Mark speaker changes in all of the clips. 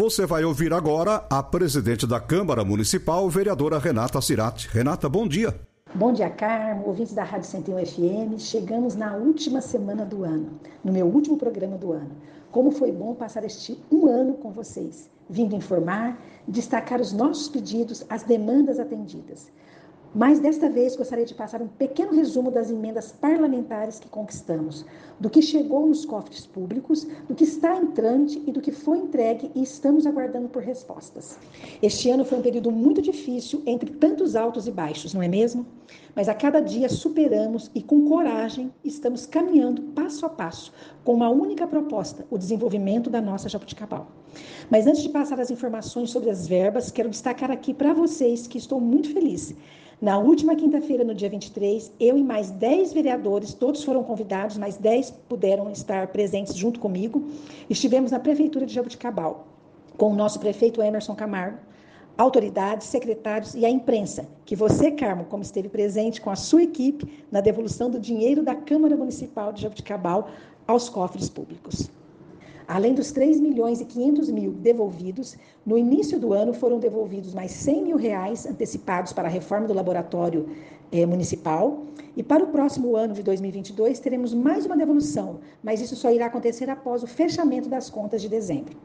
Speaker 1: Você vai ouvir agora a presidente da Câmara Municipal, vereadora Renata Cirati. Renata, bom dia.
Speaker 2: Bom dia, Carmo, ouvintes da Rádio 101 FM. Chegamos na última semana do ano, no meu último programa do ano. Como foi bom passar este um ano com vocês, vindo informar, destacar os nossos pedidos, as demandas atendidas. Mas desta vez gostaria de passar um pequeno resumo das emendas parlamentares que conquistamos, do que chegou nos cofres públicos, do que está em e do que foi entregue e estamos aguardando por respostas. Este ano foi um período muito difícil entre tantos altos e baixos, não é mesmo? Mas a cada dia superamos e com coragem estamos caminhando passo a passo com uma única proposta, o desenvolvimento da nossa Jabuticabal. Mas antes de passar as informações sobre as verbas, quero destacar aqui para vocês que estou muito feliz na última quinta-feira, no dia 23, eu e mais 10 vereadores, todos foram convidados, mas 10 puderam estar presentes junto comigo. Estivemos na Prefeitura de Jabuticabal, com o nosso prefeito Emerson Camargo, autoridades, secretários e a imprensa, que você, Carmo, como esteve presente com a sua equipe na devolução do dinheiro da Câmara Municipal de Jabuticabal aos cofres públicos. Além dos 3 milhões e 500 mil devolvidos, no início do ano foram devolvidos mais 100 mil reais antecipados para a reforma do laboratório eh, municipal. E para o próximo ano de 2022 teremos mais uma devolução, mas isso só irá acontecer após o fechamento das contas de dezembro.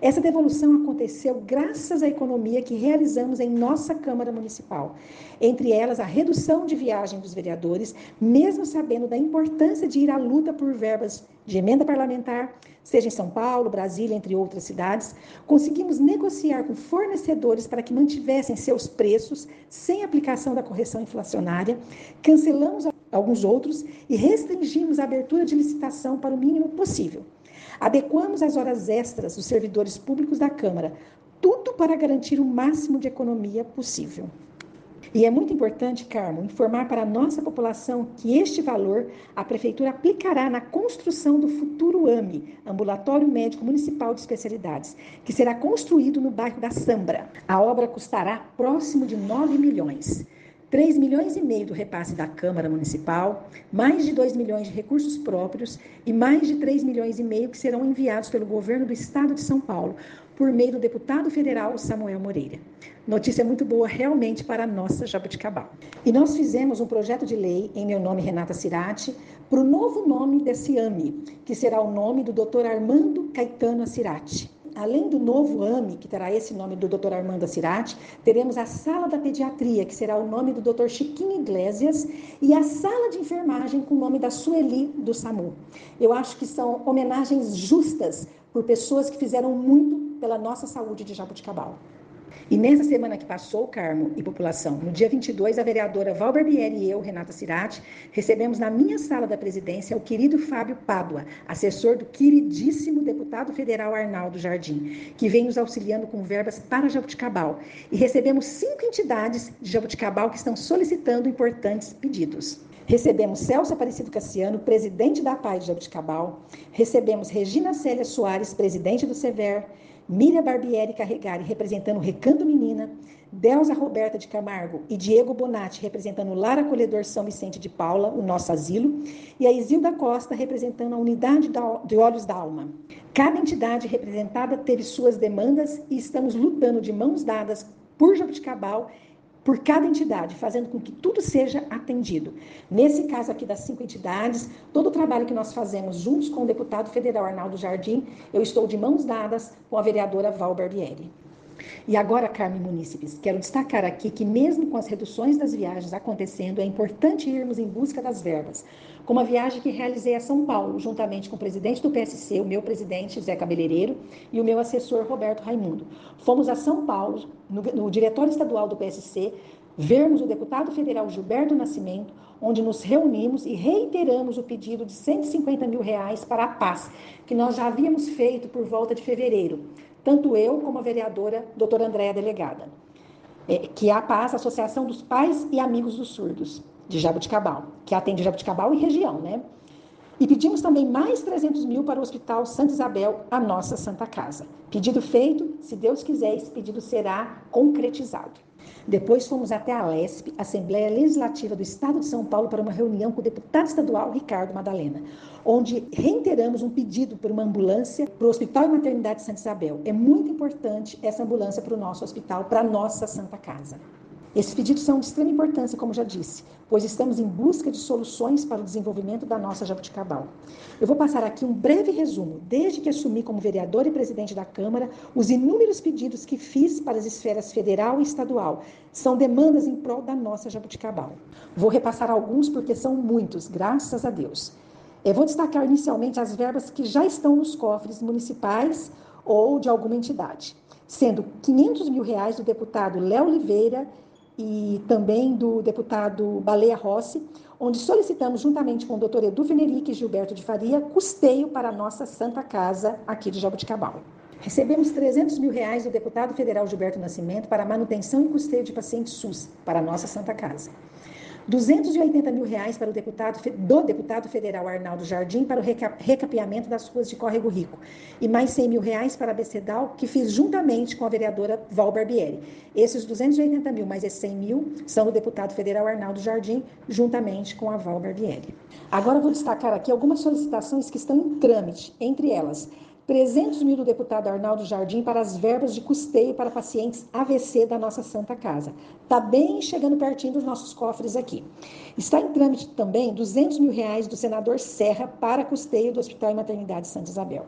Speaker 2: Essa devolução aconteceu graças à economia que realizamos em nossa Câmara Municipal. Entre elas, a redução de viagem dos vereadores, mesmo sabendo da importância de ir à luta por verbas de emenda parlamentar, seja em São Paulo, Brasília, entre outras cidades, conseguimos negociar com fornecedores para que mantivessem seus preços sem aplicação da correção inflacionária, cancelamos alguns outros e restringimos a abertura de licitação para o mínimo possível. Adequamos as horas extras dos servidores públicos da Câmara, tudo para garantir o máximo de economia possível. E é muito importante, Carmo, informar para a nossa população que este valor a Prefeitura aplicará na construção do futuro AME, Ambulatório Médico Municipal de Especialidades, que será construído no bairro da Sambra. A obra custará próximo de 9 milhões. 3 milhões e meio do repasse da Câmara Municipal, mais de 2 milhões de recursos próprios e mais de 3 milhões e meio que serão enviados pelo governo do Estado de São Paulo, por meio do deputado federal Samuel Moreira. Notícia muito boa realmente para a nossa Jabuticabal. E nós fizemos um projeto de lei, em meu nome Renata Cirati, para o novo nome desse AME, que será o nome do Dr. Armando Caetano Cirati. Além do novo AME, que terá esse nome do Dr. Armando Cirati, teremos a Sala da Pediatria, que será o nome do Dr. Chiquinho Iglesias, e a Sala de Enfermagem, com o nome da Sueli do SAMU. Eu acho que são homenagens justas por pessoas que fizeram muito pela nossa saúde de Jabuticabal. E nessa semana que passou, Carmo e população, no dia 22, a vereadora Val Barbieri e eu, Renata Cirati, recebemos na minha sala da presidência o querido Fábio Pádua, assessor do queridíssimo deputado federal Arnaldo Jardim, que vem nos auxiliando com verbas para Jabuticabal. E recebemos cinco entidades de Jabuticabal que estão solicitando importantes pedidos. Recebemos Celso Aparecido Cassiano, presidente da PAI de Jabuticabal. Recebemos Regina Célia Soares, presidente do SEVER. Miriam Barbieri Carregari, representando Recanto Menina, Delza Roberta de Camargo e Diego Bonatti, representando Lar Acolhedor São Vicente de Paula, o nosso asilo, e a Isilda Costa, representando a Unidade de Olhos da Alma. Cada entidade representada teve suas demandas e estamos lutando de mãos dadas por Jabuticabal por cada entidade, fazendo com que tudo seja atendido. Nesse caso aqui das cinco entidades, todo o trabalho que nós fazemos juntos com o deputado federal Arnaldo Jardim, eu estou de mãos dadas com a vereadora Val Barbieri. E agora, Carmen Munícipes, quero destacar aqui que, mesmo com as reduções das viagens acontecendo, é importante irmos em busca das verbas. Como a viagem que realizei a São Paulo, juntamente com o presidente do PSC, o meu presidente, Zé Cabeleireiro, e o meu assessor, Roberto Raimundo. Fomos a São Paulo, no, no Diretório Estadual do PSC, vermos o deputado federal Gilberto Nascimento, onde nos reunimos e reiteramos o pedido de 150 mil reais para a paz, que nós já havíamos feito por volta de fevereiro tanto eu como a vereadora doutora Andréa Delegada, é, que é a PAS, Associação dos Pais e Amigos dos Surdos, de Jabuticabal, que atende Jabuticabal e região, né? E pedimos também mais 300 mil para o Hospital Santa Isabel, a nossa Santa Casa. Pedido feito, se Deus quiser, esse pedido será concretizado. Depois fomos até a LESP, Assembleia Legislativa do Estado de São Paulo, para uma reunião com o deputado estadual Ricardo Madalena, onde reiteramos um pedido por uma ambulância para o Hospital e Maternidade Santa Isabel. É muito importante essa ambulância para o nosso hospital, para a nossa Santa Casa. Esses pedidos são de extrema importância, como já disse, pois estamos em busca de soluções para o desenvolvimento da nossa Jabuticabal. Eu vou passar aqui um breve resumo, desde que assumi como vereador e presidente da Câmara, os inúmeros pedidos que fiz para as esferas federal e estadual. São demandas em prol da nossa Jabuticabal. Vou repassar alguns porque são muitos, graças a Deus. Eu vou destacar inicialmente as verbas que já estão nos cofres municipais ou de alguma entidade, sendo 500 mil reais do deputado Léo Oliveira e também do deputado Baleia Rossi, onde solicitamos, juntamente com o doutor Edu Venerique e Gilberto de Faria, custeio para a nossa Santa Casa aqui de Jabuticabal. Recebemos 300 mil reais do deputado federal Gilberto Nascimento para manutenção e custeio de pacientes SUS para a nossa Santa Casa. 280 mil reais para o deputado, do deputado federal Arnaldo Jardim para o recapeamento das ruas de Córrego Rico e mais 100 mil reais para a Becedal, que fiz juntamente com a vereadora Val Barbieri. Esses 280 mil mais esses 100 mil são do deputado federal Arnaldo Jardim, juntamente com a Val Barbieri. Agora vou destacar aqui algumas solicitações que estão em trâmite, entre elas 300 mil do deputado Arnaldo Jardim para as verbas de custeio para pacientes AVC da nossa Santa Casa. Está bem chegando pertinho dos nossos cofres aqui. Está em trâmite também 200 mil reais do senador Serra para custeio do Hospital e Maternidade Santa Isabel.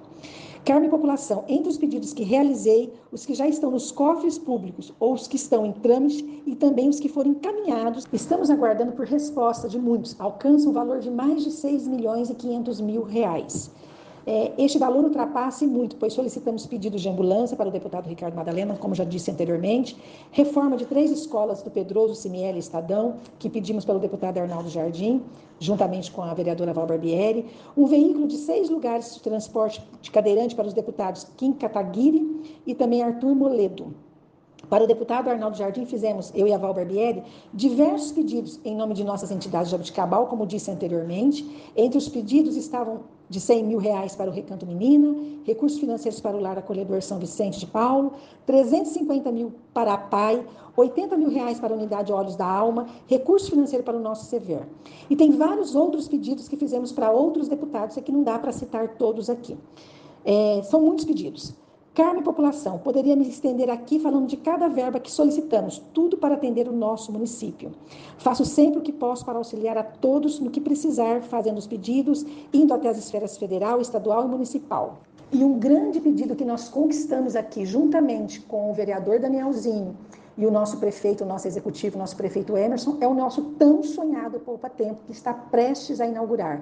Speaker 2: Carme População, entre os pedidos que realizei, os que já estão nos cofres públicos ou os que estão em trâmite e também os que foram encaminhados, estamos aguardando por resposta de muitos. Alcança um valor de mais de 6 milhões e 500 mil reais. É, este valor ultrapasse muito, pois solicitamos pedidos de ambulância para o deputado Ricardo Madalena, como já disse anteriormente, reforma de três escolas do Pedroso, Simiele e Estadão, que pedimos pelo deputado Arnaldo Jardim, juntamente com a vereadora Val Barbieri, um veículo de seis lugares de transporte de cadeirante para os deputados Kim Kataguiri e também Arthur Moledo. Para o deputado Arnaldo Jardim, fizemos, eu e a Val Barbieri, diversos pedidos em nome de nossas entidades de Abuticabal, como disse anteriormente. Entre os pedidos estavam de 100 mil reais para o Recanto Menina, recursos financeiros para o Lar Acolhedor São Vicente de Paulo, 350 mil para a PAI, 80 mil reais para a Unidade Olhos da Alma, recurso financeiro para o nosso Sever. E tem vários outros pedidos que fizemos para outros deputados, é que não dá para citar todos aqui. É, são muitos pedidos. Carme População, poderia me estender aqui falando de cada verba que solicitamos, tudo para atender o nosso município. Faço sempre o que posso para auxiliar a todos no que precisar, fazendo os pedidos, indo até as esferas federal, estadual e municipal. E um grande pedido que nós conquistamos aqui, juntamente com o vereador Danielzinho e o nosso prefeito, o nosso executivo, o nosso prefeito Emerson, é o nosso tão sonhado Poupa Tempo, que está prestes a inaugurar.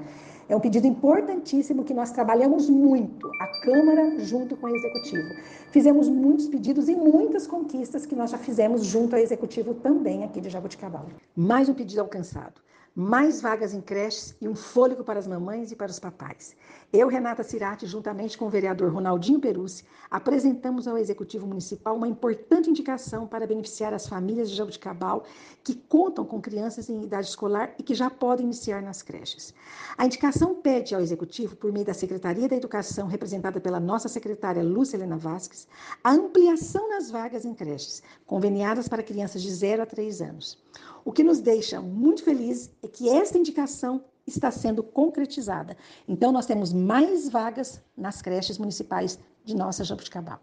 Speaker 2: É um pedido importantíssimo que nós trabalhamos muito, a Câmara junto com o Executivo. Fizemos muitos pedidos e muitas conquistas que nós já fizemos junto ao Executivo também aqui de Jabuticabal. Mais um pedido alcançado mais vagas em creches e um fôlego para as mamães e para os papais. Eu, Renata Cirati, juntamente com o vereador Ronaldinho Perucci, apresentamos ao Executivo Municipal uma importante indicação para beneficiar as famílias de Jabuticabal que contam com crianças em idade escolar e que já podem iniciar nas creches. A indicação pede ao Executivo, por meio da Secretaria da Educação, representada pela nossa secretária Lúcia Helena Vasques, a ampliação nas vagas em creches, conveniadas para crianças de 0 a 3 anos. O que nos deixa muito felizes é que esta indicação está sendo concretizada. Então, nós temos mais vagas nas creches municipais de nossa Jabuticabal.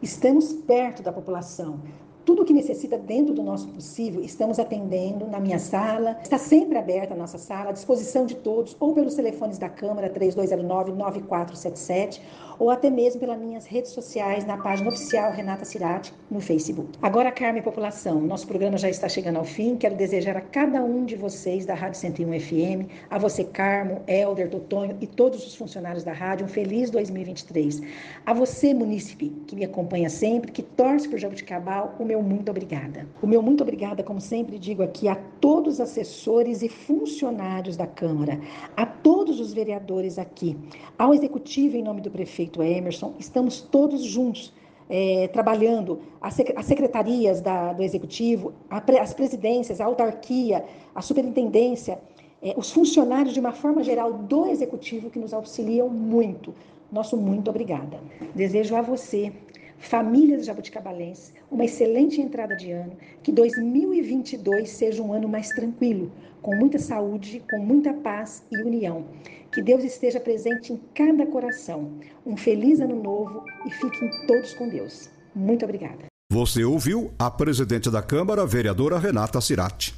Speaker 2: Estamos perto da população. Tudo o que necessita dentro do nosso possível, estamos atendendo na minha sala. Está sempre aberta a nossa sala, à disposição de todos, ou pelos telefones da Câmara 3209-9477, ou até mesmo pelas minhas redes sociais, na página oficial Renata Cirati, no Facebook. Agora, Carme População, nosso programa já está chegando ao fim. Quero desejar a cada um de vocês da Rádio 101 FM, a você, Carmo, Helder, Totonho e todos os funcionários da rádio, um feliz 2023. A você, munícipe, que me acompanha sempre, que torce por Jabuticabal, o meu muito obrigada. O meu muito obrigada, como sempre digo aqui, a todos os assessores e funcionários da Câmara, a todos os vereadores aqui, ao executivo em nome do prefeito prefeito Emerson, estamos todos juntos é, trabalhando, as, secretarias da, do Executivo, as presidências, a autarquia, a superintendência, é, os funcionários de uma forma geral do Executivo que nos auxiliam muito. Nosso muito obrigada. Desejo a você famílias jabuticabalenses, uma excelente entrada de ano, que 2022 seja um ano mais tranquilo, com muita saúde, com muita paz e união. Que Deus esteja presente em cada coração. Um feliz ano novo e fiquem todos com Deus. Muito obrigada.
Speaker 1: Você ouviu a presidente da Câmara, vereadora Renata Cirati.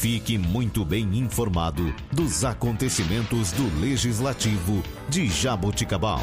Speaker 3: Fique muito bem informado dos acontecimentos do Legislativo de Jaboticabal.